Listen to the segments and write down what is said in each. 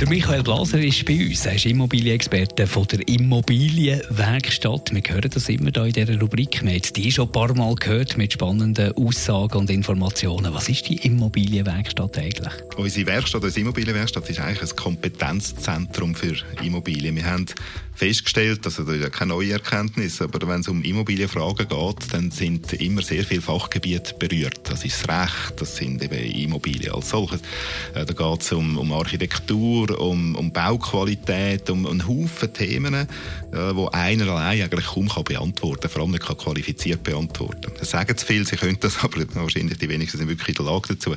Der Michael Glaser ist bei uns. Er ist Immobilienexperte von der Immobilienwerkstatt. Wir hören das immer da in dieser Rubrik. Wir haben die schon ein paar Mal gehört mit spannenden Aussagen und Informationen. Was ist die Immobilienwerkstatt eigentlich? Unsere Werkstatt, unsere Immobilienwerkstatt ist eigentlich ein Kompetenzzentrum für Immobilien. Wir haben festgestellt, also das ist ja keine neue Erkenntnis, aber wenn es um Immobilienfragen geht, dann sind immer sehr viele Fachgebiete berührt. Das ist das Recht, das sind eben Immobilien als solches. Äh, da geht es um, um Architektur, um, um Bauqualität, um einen Haufen Themen, äh, wo einer allein eigentlich kaum kann beantworten kann, vor allem nicht kann qualifiziert beantworten Das sagen zu viel, sie können das, aber wahrscheinlich die wenigsten sind wirklich in der Lage dazu.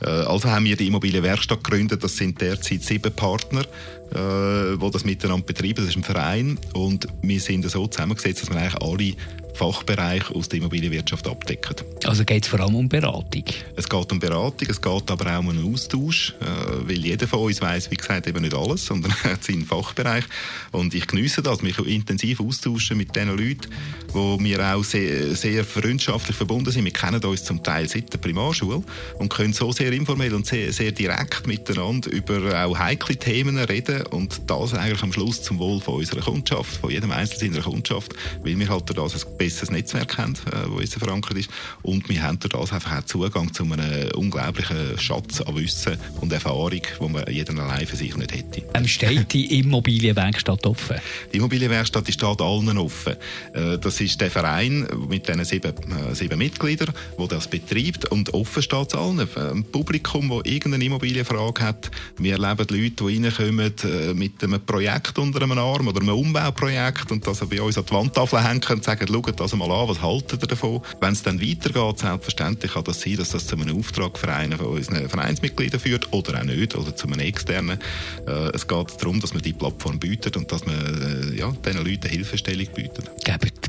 Äh, also haben wir die Immobilienwerkstatt gegründet, das sind derzeit sieben Partner, äh, die das miteinander betreiben. Das ist ein Verein und wir sind so zusammengesetzt, dass wir eigentlich alle Fachbereich aus der Immobilienwirtschaft abdecken. Also geht es vor allem um Beratung? Es geht um Beratung, es geht aber auch um einen Austausch, äh, weil jeder von uns weiß, wie gesagt, eben nicht alles, sondern hat seinen Fachbereich. Und ich genieße das, mich intensiv austauschen mit den Leuten, wo wir auch sehr, sehr freundschaftlich verbunden sind. Wir kennen uns zum Teil seit der Primarschule und können so sehr informell und sehr, sehr direkt miteinander über auch heikle Themen reden und das eigentlich am Schluss zum Wohl von unserer Kundschaft, von jedem Einzelnen seiner Kundschaft, weil wir halt das besseres Netzwerk haben, äh, uns verankert ist. Und wir haben durch das einfach auch Zugang zu einem unglaublichen Schatz an Wissen und Erfahrung, die man jeder allein für sich nicht hätte. Ähm, steht die Immobilienwerkstatt offen? Die Immobilienwerkstatt steht allen offen. Äh, das ist der Verein mit diesen sieben, äh, sieben Mitgliedern, der das betreibt und offen steht es allen. Ein Publikum, das irgendeine Immobilienfrage hat. Wir erleben Leute, die reinkommen äh, mit einem Projekt unter einem Arm oder einem Umbauprojekt und das bei uns an die Wandtafel hängen und sagen, schaut das mal an, was haltet ihr davon? Wenn es dann weitergeht, selbstverständlich kann das sein, dass das zu einem Auftrag für einen von unseren Vereinsmitgliedern führt oder auch nicht, oder zu einem externen. Äh, es geht darum, dass man die Plattform bietet und dass man äh, ja, diesen Leuten Hilfestellung bietet.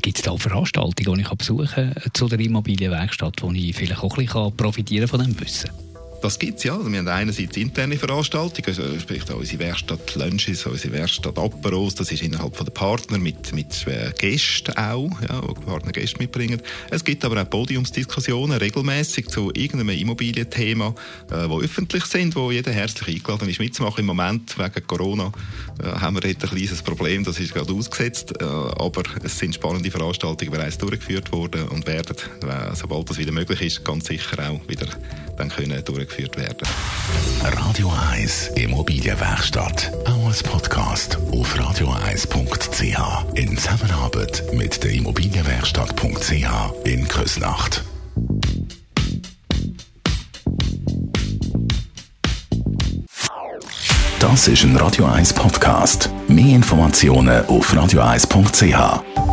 Gibt es da Veranstaltungen, die ich besuchen kann zu der Immobilienwerkstatt, wo ich vielleicht auch ein bisschen profitieren von dem Wissen? Das gibt es ja. Also wir haben einerseits interne Veranstaltungen, also sprich unsere Werkstatt Lunches, unsere Werkstatt Aperos, das ist innerhalb der Partner mit, mit äh, Gästen auch, ja, wo Partner Gäste mitbringen. Es gibt aber auch Podiumsdiskussionen regelmäßig zu irgendeinem Immobilienthema, äh, wo öffentlich sind, wo jeder herzlich eingeladen ist mitzumachen. Im Moment wegen Corona äh, haben wir dort ein kleines Problem, das ist gerade ausgesetzt, äh, aber es sind spannende Veranstaltungen bereits durchgeführt worden und werden, äh, sobald das wieder möglich ist, ganz sicher auch wieder können durchgeführt werden. Radio 1 Immobilienwerkstatt. Auch als Podcast auf radio1.ch. In Zusammenarbeit mit der Immobilienwerkstatt.ch in Küsnacht. Das ist ein Radio 1 Podcast. Mehr Informationen auf radio1.ch.